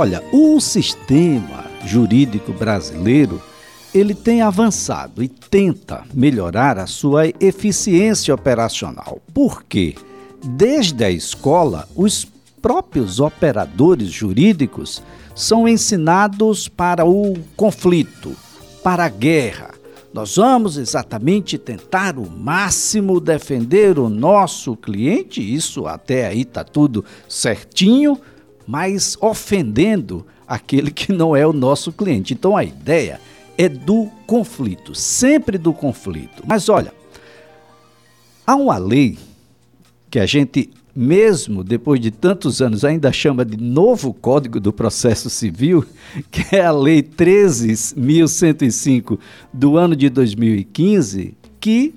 Olha, o sistema jurídico brasileiro ele tem avançado e tenta melhorar a sua eficiência operacional. Por quê? Desde a escola, os próprios operadores jurídicos são ensinados para o conflito, para a guerra. Nós vamos exatamente tentar o máximo defender o nosso cliente, isso até aí está tudo certinho, mas ofendendo aquele que não é o nosso cliente. Então a ideia é do conflito, sempre do conflito. Mas olha, há uma lei que a gente, mesmo depois de tantos anos, ainda chama de novo Código do Processo Civil, que é a Lei 13.105 do ano de 2015, que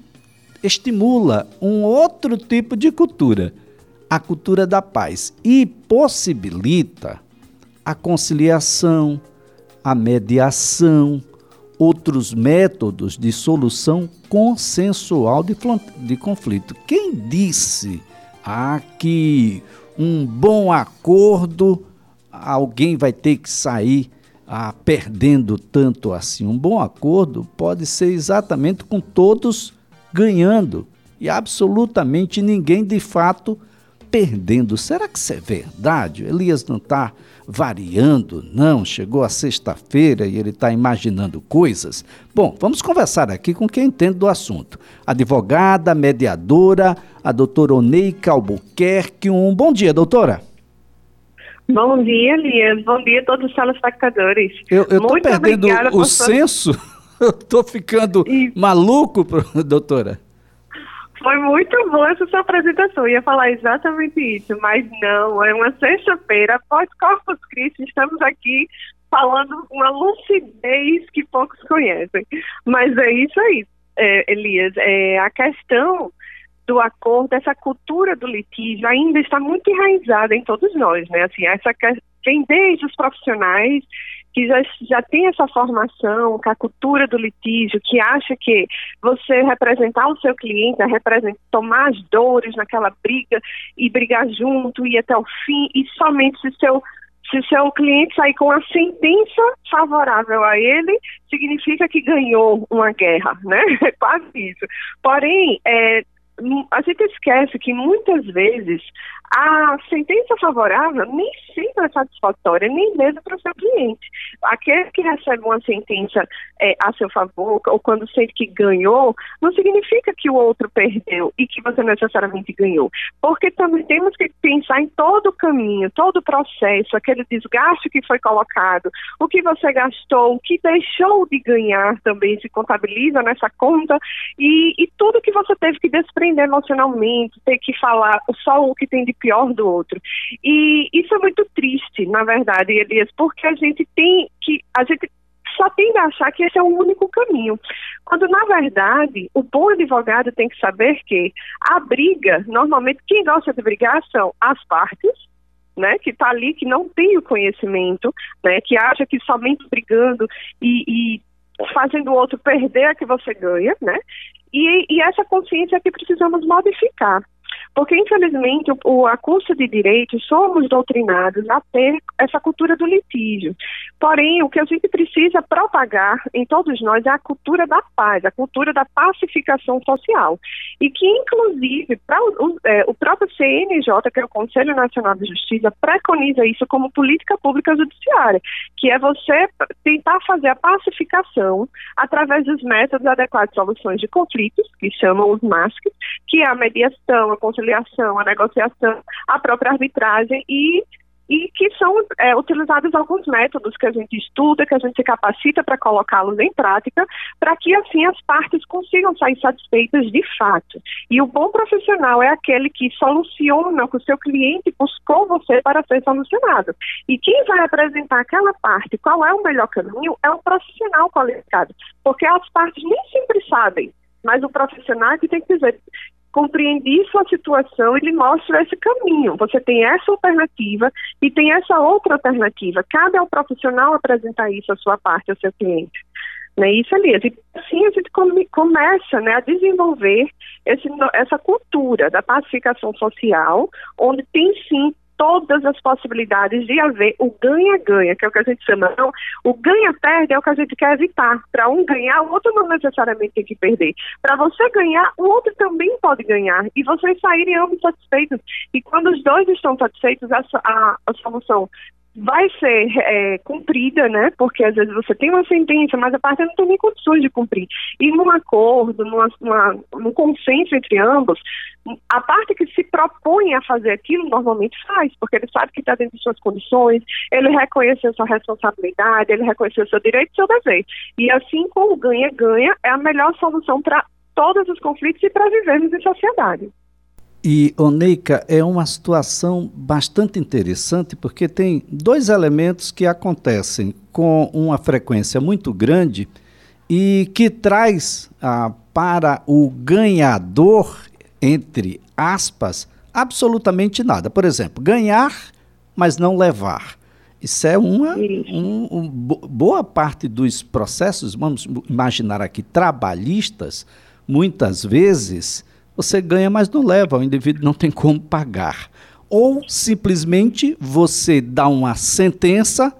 estimula um outro tipo de cultura, a cultura da paz, e possibilita a conciliação, a mediação, outros métodos de solução consensual de, de conflito. Quem disse ah, que um bom acordo alguém vai ter que sair ah, perdendo tanto assim? Um bom acordo pode ser exatamente com todos ganhando e absolutamente ninguém de fato perdendo. Será que isso é verdade? Elias não está variando, não. Chegou a sexta-feira e ele está imaginando coisas. Bom, vamos conversar aqui com quem entende do assunto. Advogada, mediadora, a doutora Oneica Albuquerque. Um bom dia, doutora. Bom dia, Elias. Bom dia a todos os telespectadores. Eu estou perdendo o senso. Eu estou ficando maluco, doutora. Foi muito boa essa sua apresentação. Eu ia falar exatamente isso, mas não. É uma sexta-feira, após Corpus Christi, estamos aqui falando uma lucidez que poucos conhecem. Mas é isso aí, é, Elias. É, a questão do acordo, essa cultura do litígio ainda está muito enraizada em todos nós, né? Assim, essa vem desde os profissionais que já, já tem essa formação, com a cultura do litígio, que acha que você representar o seu cliente é representar, tomar as dores naquela briga e brigar junto, ir até o fim, e somente se seu se seu cliente sair com a sentença favorável a ele, significa que ganhou uma guerra, né? É quase isso. Porém, é, a gente esquece que muitas vezes a sentença favorável nem sempre é satisfatória, nem mesmo para o seu cliente. Aquele que recebe uma sentença é, a seu favor, ou quando sente que ganhou, não significa que o outro perdeu e que você necessariamente ganhou. Porque também temos que pensar em todo o caminho, todo o processo, aquele desgaste que foi colocado, o que você gastou, o que deixou de ganhar também se contabiliza nessa conta, e, e tudo que você teve que desprender emocionalmente, ter que falar só o que tem de pior do outro. E isso é muito triste, na verdade, Elias, porque a gente tem que. A gente só tem que achar que esse é o único caminho. Quando, na verdade, o bom advogado tem que saber que a briga, normalmente, quem gosta de brigar são as partes, né, que está ali, que não tem o conhecimento, né, que acha que somente brigando e, e fazendo o outro perder é que você ganha, né, e, e essa consciência é que precisamos modificar. Porque, infelizmente, o, a curso de direito somos doutrinados a ter essa cultura do litígio. Porém, o que a gente precisa propagar em todos nós é a cultura da paz, a cultura da pacificação social. E que, inclusive, pra, o, é, o próprio CNJ, que é o Conselho Nacional de Justiça, preconiza isso como política pública judiciária, que é você tentar fazer a pacificação através dos métodos adequados de soluções de conflitos, que chamam os MASC, que é a mediação, a conciliação, a negociação, a própria arbitragem e e que são é, utilizados alguns métodos que a gente estuda, que a gente se capacita para colocá-los em prática, para que assim as partes consigam sair satisfeitas de fato. E o bom profissional é aquele que soluciona com o seu cliente, buscou você para ser solucionado. E quem vai apresentar aquela parte, qual é o melhor caminho, é o profissional qualificado, porque as partes nem sempre sabem mas o profissional é que tem que dizer, compreendi sua situação e lhe esse caminho. Você tem essa alternativa e tem essa outra alternativa. Cabe ao profissional apresentar isso à sua parte, ao seu cliente. Né, isso, Elias. E assim a gente come, começa né, a desenvolver esse, essa cultura da pacificação social, onde tem sim todas as possibilidades de haver o ganha-ganha, que é o que a gente chama. Então, o ganha-perde é o que a gente quer evitar. Para um ganhar, o outro não necessariamente tem que perder. Para você ganhar, o outro também pode ganhar. E vocês saírem ambos satisfeitos. E quando os dois estão satisfeitos, a, a, a solução vai ser é, cumprida, né? Porque às vezes você tem uma sentença, mas a parte não tem nem condições de cumprir. E num acordo, numa, numa, num consenso entre ambos, a parte que se propõe a fazer aquilo normalmente faz, porque ele sabe que está dentro de suas condições, ele reconheceu sua responsabilidade, ele reconheceu seu direito e seu dever. E assim como ganha-ganha, é a melhor solução para todos os conflitos e para vivermos em sociedade. E, Oneika, é uma situação bastante interessante porque tem dois elementos que acontecem com uma frequência muito grande e que traz ah, para o ganhador, entre aspas, absolutamente nada. Por exemplo, ganhar, mas não levar. Isso é uma um, um, boa parte dos processos, vamos imaginar aqui, trabalhistas, muitas vezes você ganha, mas não leva, o indivíduo não tem como pagar. Ou simplesmente você dá uma sentença,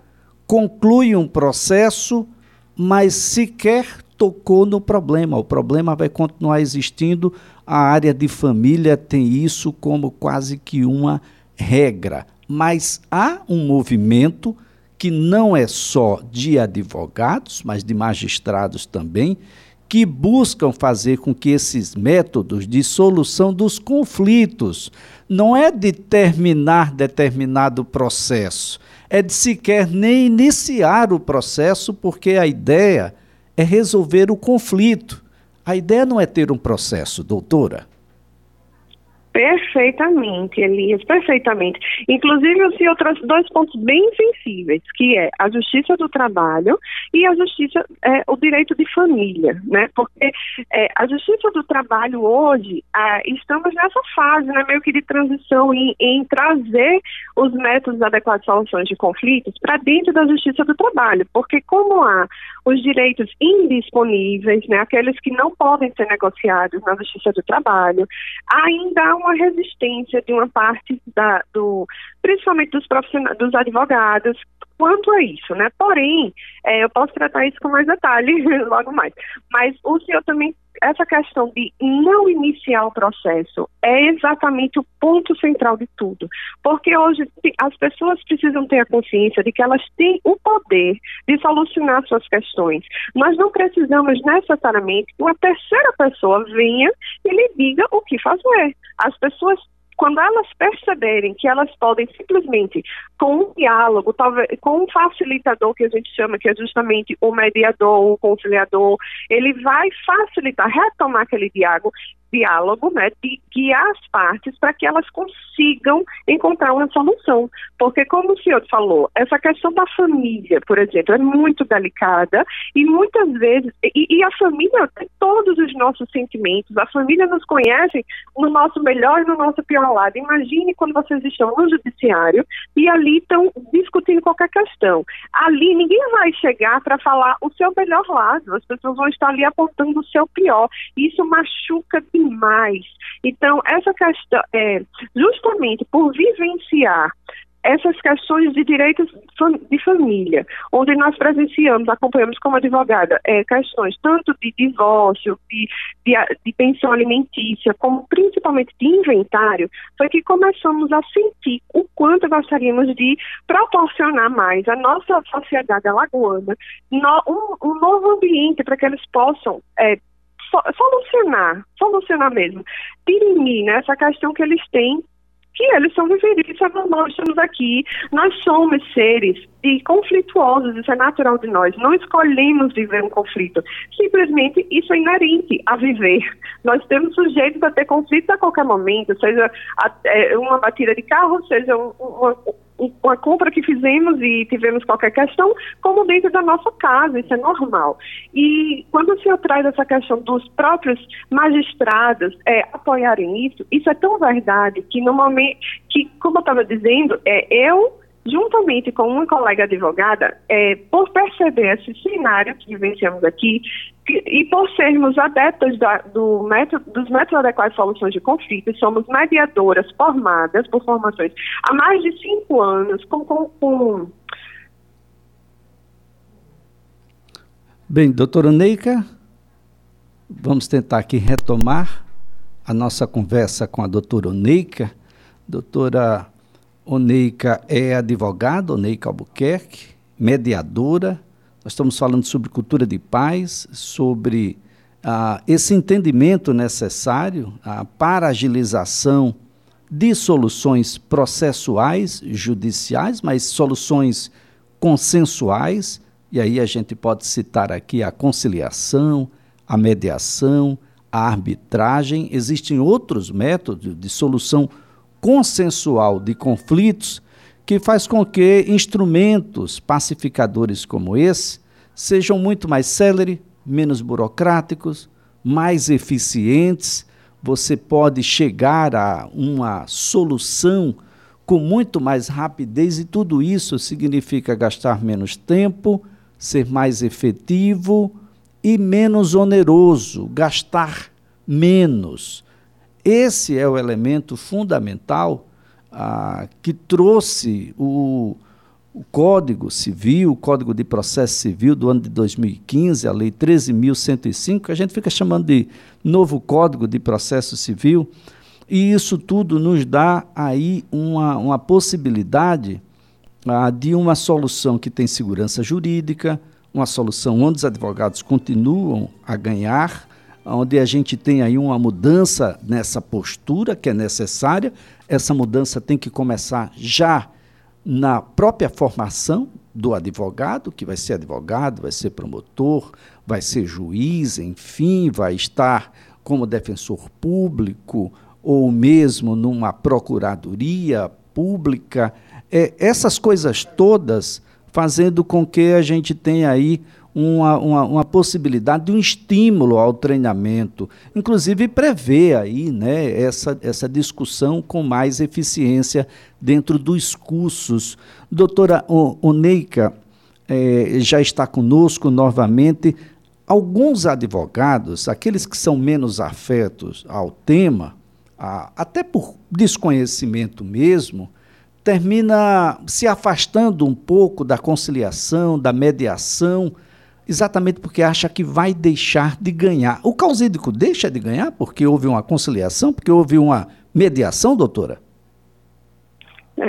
conclui um processo, mas sequer tocou no problema. O problema vai continuar existindo. A área de família tem isso como quase que uma regra. Mas há um movimento que não é só de advogados, mas de magistrados também, que buscam fazer com que esses métodos de solução dos conflitos não é de terminar determinado processo, é de sequer nem iniciar o processo, porque a ideia é resolver o conflito. A ideia não é ter um processo, doutora. Perfeitamente, Elias, perfeitamente. Inclusive, o senhor trouxe dois pontos bem sensíveis, que é a justiça do trabalho e a justiça, é, o direito de família, né? Porque é, a justiça do trabalho hoje, estamos nessa fase, né, meio que de transição em, em trazer os métodos adequados de soluções de conflitos para dentro da justiça do trabalho, porque como há os direitos indisponíveis, né, aqueles que não podem ser negociados na justiça do trabalho, ainda há uma resistência de uma parte da, do, principalmente dos profissionais, dos advogados, quanto a isso, né? Porém, é, eu posso tratar isso com mais detalhe logo mais. Mas o senhor também essa questão de não iniciar o processo é exatamente o ponto central de tudo. Porque hoje as pessoas precisam ter a consciência de que elas têm o poder de solucionar suas questões. Nós não precisamos necessariamente que uma terceira pessoa venha e lhe diga o que fazer. As pessoas quando elas perceberem que elas podem simplesmente, com um diálogo, talvez, com um facilitador que a gente chama, que é justamente o mediador, o conciliador, ele vai facilitar, retomar aquele diálogo, diálogo, né, de guiar as partes para que elas consigam encontrar uma solução. Porque, como o senhor falou, essa questão da família, por exemplo, é muito delicada e muitas vezes, e, e a família tem todos os nossos sentimentos, a família nos conhece no nosso melhor e no nosso pior lado. Imagine quando vocês estão no judiciário e ali estão discutindo qualquer questão. Ali ninguém vai chegar para falar o seu melhor lado, as pessoas vão estar ali apontando o seu pior. Isso machuca demais. Então, essa questão, é, justamente por vivenciar essas questões de direitos de família, onde nós presenciamos, acompanhamos como advogada, é, questões tanto de divórcio, de, de, de, pensão alimentícia, como principalmente de inventário, foi que começamos a sentir o quanto gostaríamos de proporcionar mais à nossa sociedade alagoana no, um, um novo ambiente para que eles possam é, solucionar, solucionar mesmo, dirimir né, essa questão que eles têm que eles são viveridos, isso é normal, estamos aqui, nós somos seres e conflituosos, isso é natural de nós, não escolhemos viver um conflito, simplesmente isso é inerente a viver. Nós temos sujeitos a ter conflitos a qualquer momento, seja é, uma batida de carro, seja uma, uma compra que fizemos e tivemos qualquer questão, como dentro da nossa casa, isso é normal. E quando senhor traz essa questão dos próprios magistrados é, apoiarem isso, isso é tão verdade que no momento que, como eu estava dizendo, é, eu juntamente com uma colega advogada, é, por perceber esse cenário que vivenciamos aqui, e por sermos adeptos da, do método, dos métodos adequados de soluções de conflitos, somos mediadoras formadas por formações há mais de cinco anos, com, com, com Bem, doutora Neica, vamos tentar aqui retomar a nossa conversa com a doutora Oneica. Doutora Oneica é advogada, Oneica Albuquerque, mediadora. Nós estamos falando sobre cultura de paz, sobre ah, esse entendimento necessário ah, para agilização de soluções processuais, judiciais, mas soluções consensuais e aí a gente pode citar aqui a conciliação, a mediação, a arbitragem. Existem outros métodos de solução consensual de conflitos que faz com que instrumentos pacificadores como esse sejam muito mais céleres, menos burocráticos, mais eficientes. Você pode chegar a uma solução com muito mais rapidez e tudo isso significa gastar menos tempo, ser mais efetivo e menos oneroso, gastar menos. Esse é o elemento fundamental que trouxe o, o Código Civil, o Código de Processo Civil do ano de 2015, a Lei 13.105, que a gente fica chamando de novo Código de Processo Civil, e isso tudo nos dá aí uma, uma possibilidade de uma solução que tem segurança jurídica, uma solução onde os advogados continuam a ganhar, onde a gente tem aí uma mudança nessa postura que é necessária. Essa mudança tem que começar já na própria formação do advogado, que vai ser advogado, vai ser promotor, vai ser juiz, enfim, vai estar como defensor público ou mesmo numa procuradoria pública é, essas coisas todas fazendo com que a gente tenha aí uma, uma, uma, possibilidade de um estímulo ao treinamento, inclusive prevê aí né, essa, essa discussão com mais eficiência dentro dos cursos. Doutora Oneika é, já está conosco novamente. Alguns advogados, aqueles que são menos afetos ao tema, a, até por desconhecimento mesmo, termina se afastando um pouco da conciliação, da mediação, exatamente porque acha que vai deixar de ganhar. O causídico deixa de ganhar porque houve uma conciliação, porque houve uma mediação, doutora?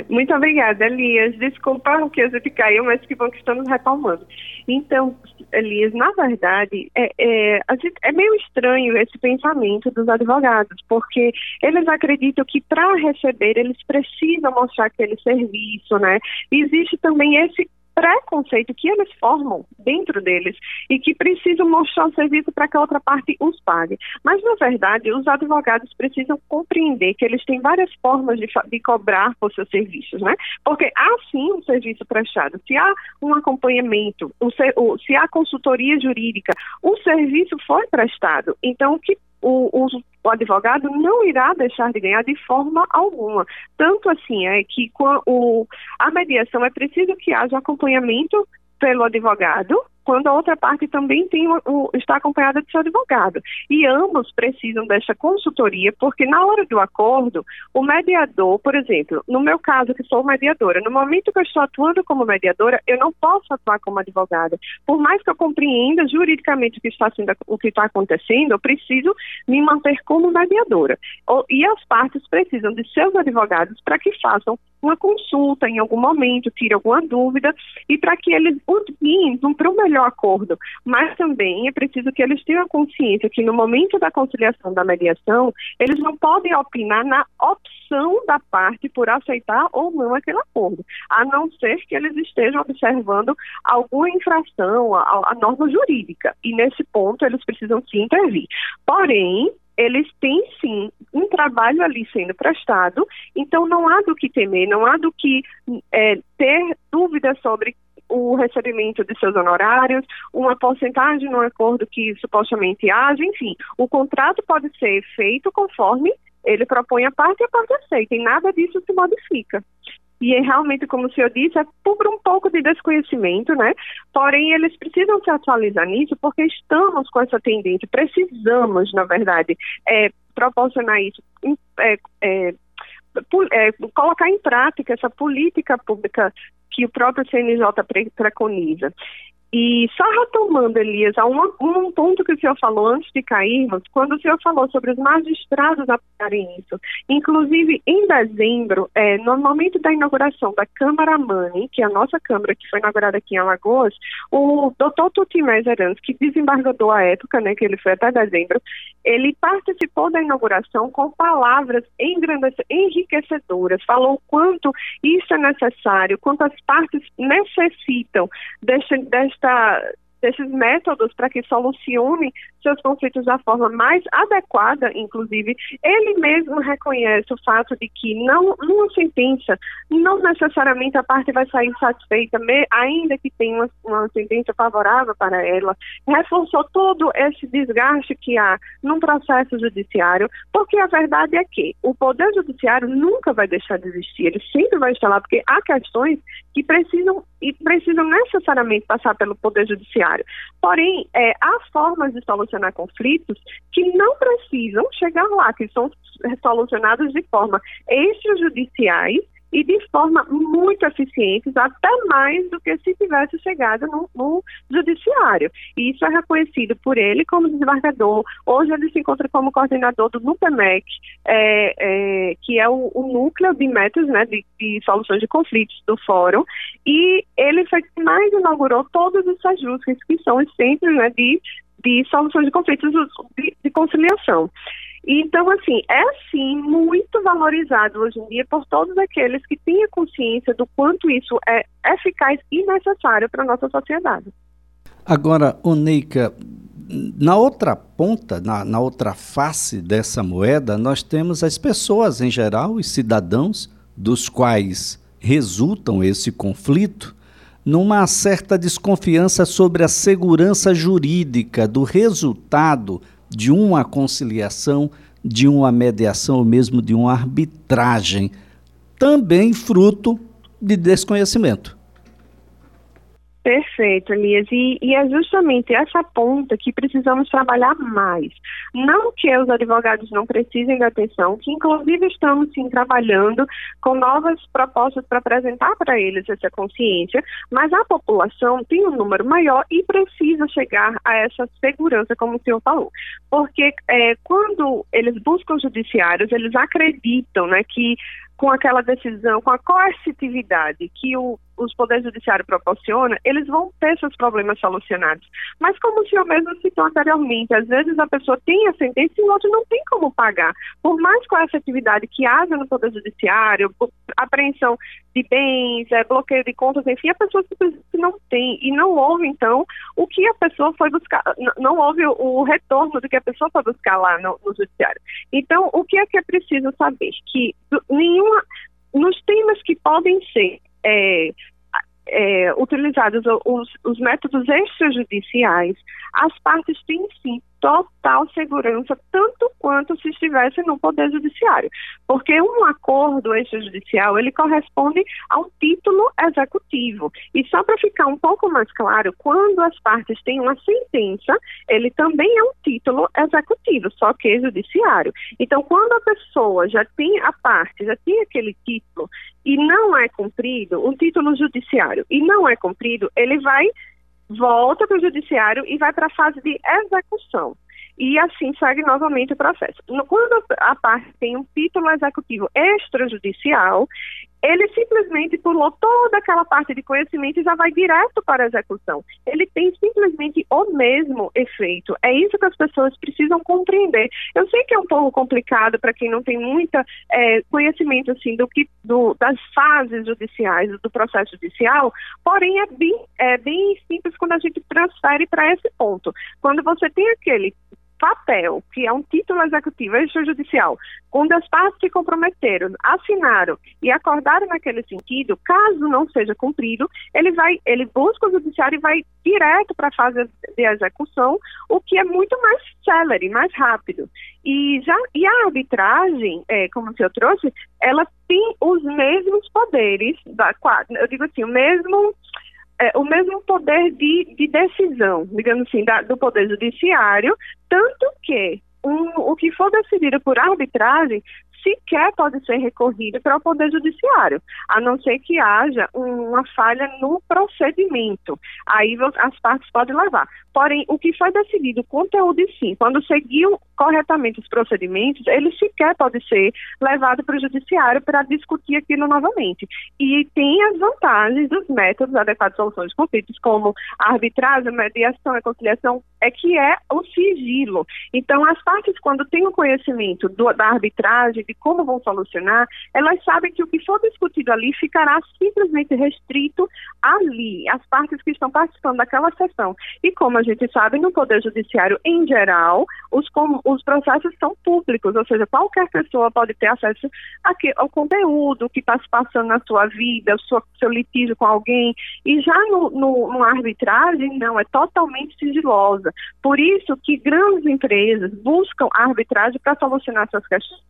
Muito obrigada, Elias. Desculpa que a gente caiu, mas que bom que estamos retomando. Então, Elias, na verdade, é, é, é meio estranho esse pensamento dos advogados, porque eles acreditam que para receber eles precisam mostrar aquele serviço, né? Existe também esse preconceito que eles formam dentro deles e que precisam mostrar o serviço para que a outra parte os pague. Mas, na verdade, os advogados precisam compreender que eles têm várias formas de, de cobrar por seus serviços, né? Porque há sim um serviço prestado, se há um acompanhamento, se há consultoria jurídica, o serviço foi prestado. Então, o que o, o, o, advogado não irá deixar de ganhar de forma alguma. Tanto assim é que com o, a mediação é preciso que haja acompanhamento pelo advogado quando a outra parte também tem o, está acompanhada de seu advogado. E ambos precisam dessa consultoria, porque na hora do acordo, o mediador, por exemplo, no meu caso, que sou mediadora, no momento que eu estou atuando como mediadora, eu não posso atuar como advogada. Por mais que eu compreenda juridicamente o que está, sendo, o que está acontecendo, eu preciso me manter como mediadora. E as partes precisam de seus advogados para que façam uma consulta em algum momento, tire alguma dúvida e para que eles vão para o melhor acordo. Mas também é preciso que eles tenham consciência que no momento da conciliação, da mediação, eles não podem opinar na opção da parte por aceitar ou não aquele acordo, a não ser que eles estejam observando alguma infração à norma jurídica. E nesse ponto eles precisam se intervir. Porém, eles têm sim um trabalho ali sendo prestado, então não há do que temer, não há do que é, ter dúvidas sobre o recebimento de seus honorários, uma porcentagem no acordo que supostamente haja, enfim, o contrato pode ser feito conforme ele propõe a parte e a parte aceita, e nada disso se modifica. E é realmente, como o senhor disse, é por um pouco de desconhecimento, né? Porém, eles precisam se atualizar nisso porque estamos com essa tendência, precisamos, na verdade, é, proporcionar isso, é, é, é, colocar em prática essa política pública que o próprio CNJ preconiza. E só retomando, Elias, a um, um, ponto que o senhor falou antes de cairmos, quando o senhor falou sobre os magistrados apoiarem isso, inclusive em dezembro, é, no momento da inauguração da Câmara Mani, que é a nossa Câmara que foi inaugurada aqui em Alagoas, o doutor Tutimés Erans, que desembargador à época, né, que ele foi até dezembro, ele participou da inauguração com palavras enriquecedoras, falou quanto isso é necessário, quanto as partes necessitam desta esta desses métodos para que solucione seus conflitos da forma mais adequada, inclusive, ele mesmo reconhece o fato de que não numa sentença, não necessariamente a parte vai sair satisfeita, ainda que tenha uma, uma sentença favorável para ela, reforçou todo esse desgaste que há num processo judiciário, porque a verdade é que o poder judiciário nunca vai deixar de existir, ele sempre vai estar lá, porque há questões que precisam e precisam necessariamente passar pelo poder judiciário. Porém, é, há formas de solucionar conflitos que não precisam chegar lá, que são solucionados de forma extrajudiciais e de forma muito eficiente, até mais do que se tivesse chegado no, no, judiciário. E isso é reconhecido por ele como desembargador. Hoje ele se encontra como coordenador do NUPEMEC, é, é, que é o, o, núcleo de métodos né, de, de, soluções de conflitos do fórum. E ele foi mais inaugurou todos os ajustes que são os centros né, de, de soluções de conflitos de, de conciliação. Então, assim, é sim muito valorizado hoje em dia por todos aqueles que têm a consciência do quanto isso é eficaz e necessário para a nossa sociedade. Agora, Oneika, na outra ponta, na, na outra face dessa moeda, nós temos as pessoas em geral, os cidadãos, dos quais resultam esse conflito, numa certa desconfiança sobre a segurança jurídica do resultado de uma conciliação, de uma mediação ou mesmo de uma arbitragem, também fruto de desconhecimento. Perfeito, Elias. E, e, é justamente essa ponta que precisamos trabalhar mais. Não que os advogados não precisem de atenção, que inclusive estamos sim trabalhando com novas propostas para apresentar para eles essa consciência, mas a população tem um número maior e precisa chegar a essa segurança, como o senhor falou. Porque é, quando eles buscam judiciários, eles acreditam né, que com aquela decisão, com a coercitividade que o, os poderes judiciários proporcionam, eles vão ter seus problemas solucionados. Mas como o senhor mesmo citou anteriormente, às vezes a pessoa tem a sentença e o outro não tem como pagar. Por mais coercitividade que haja no poder judiciário, apreensão de bens, é, bloqueio de contas, enfim, a pessoa simplesmente não tem. E não houve, então, o que a pessoa foi buscar, não houve o retorno do que a pessoa foi buscar lá no, no judiciário. Então, o que é que é preciso saber? Que nenhuma, nos temas que podem ser é, é, utilizados os, os métodos extrajudiciais, as partes têm sim total segurança, tanto quanto se estivesse no Poder Judiciário. Porque um acordo extrajudicial, ele corresponde a um título executivo. E só para ficar um pouco mais claro, quando as partes têm uma sentença, ele também é um título executivo, só que judiciário. Então, quando a pessoa já tem a parte, já tem aquele título e não é cumprido, um título judiciário, e não é cumprido, ele vai volta para o judiciário e vai para a fase de execução. E assim segue novamente o processo. Quando a parte tem um título executivo extrajudicial, ele simplesmente pulou toda aquela parte de conhecimento e já vai direto para a execução. Ele tem simplesmente o mesmo efeito. É isso que as pessoas precisam compreender. Eu sei que é um pouco complicado para quem não tem muita é, conhecimento assim do que do, das fases judiciais do processo judicial, porém é bem, é bem simples quando a gente transfere para esse ponto. Quando você tem aquele papel, que é um título executivo extrajudicial, quando as partes se comprometeram, assinaram e acordaram naquele sentido, caso não seja cumprido, ele vai, ele busca o judiciário e vai direto para a fase de execução, o que é muito mais célere, mais rápido. E, já, e a arbitragem, é, como o senhor trouxe, ela tem os mesmos poderes, da, eu digo assim, o mesmo é, o mesmo poder de, de decisão, digamos assim, da, do Poder Judiciário, tanto que um, o que for decidido por arbitragem sequer pode ser recorrido para o Poder Judiciário, a não ser que haja uma falha no procedimento. Aí as partes podem levar. Porém, o que foi decidido, conteúdo sim, quando seguiu corretamente os procedimentos, ele sequer pode ser levado para o judiciário para discutir aquilo novamente. E tem as vantagens dos métodos adequados de solução de conflitos, como arbitragem, mediação, a conciliação, é que é o sigilo. Então, as partes, quando têm o conhecimento do, da arbitragem, de como vão solucionar, elas sabem que o que for discutido ali ficará simplesmente restrito ali, as partes que estão participando daquela sessão. E como a gente sabe, no Poder Judiciário em geral, os, os processos são públicos, ou seja, qualquer pessoa pode ter acesso aqui, ao conteúdo que está se passando na sua vida, sua, seu litígio com alguém. E já no, no, no arbitragem, não, é totalmente sigilosa. Por isso que grandes empresas buscam arbitragem para solucionar suas questões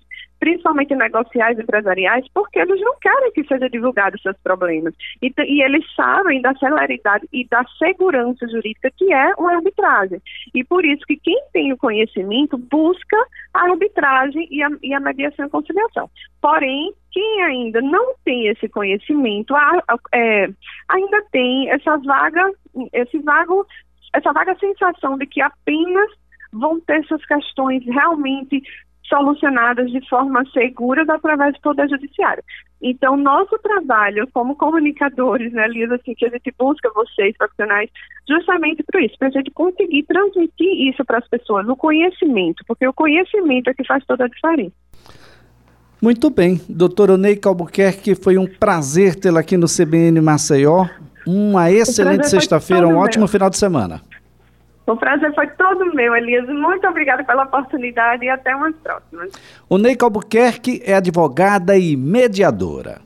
principalmente negociais empresariais, porque eles não querem que seja divulgado seus problemas. E, e, eles sabem da celeridade e da segurança jurídica que é uma arbitragem. E por isso que quem tem o conhecimento busca a arbitragem e a, e a mediação e conciliação. Porém, quem ainda não tem esse conhecimento a, a, é, ainda tem essa vaga, esse vago, essa vaga sensação de que apenas vão ter suas questões realmente solucionadas de forma segura através do Poder Judiciário. Então, nosso trabalho como comunicadores, né, Lisa, assim, que a gente busca vocês, profissionais, justamente para isso, para a gente conseguir transmitir isso para as pessoas, o conhecimento, porque o conhecimento é que faz toda a diferença. Muito bem, doutora Neika Albuquerque, foi um prazer tê-la aqui no CBN Maceió. Uma excelente sexta-feira, um ótimo meu. final de semana. O prazer foi todo meu, Elias. Muito obrigada pela oportunidade e até umas próximas. O Neika Albuquerque é advogada e mediadora.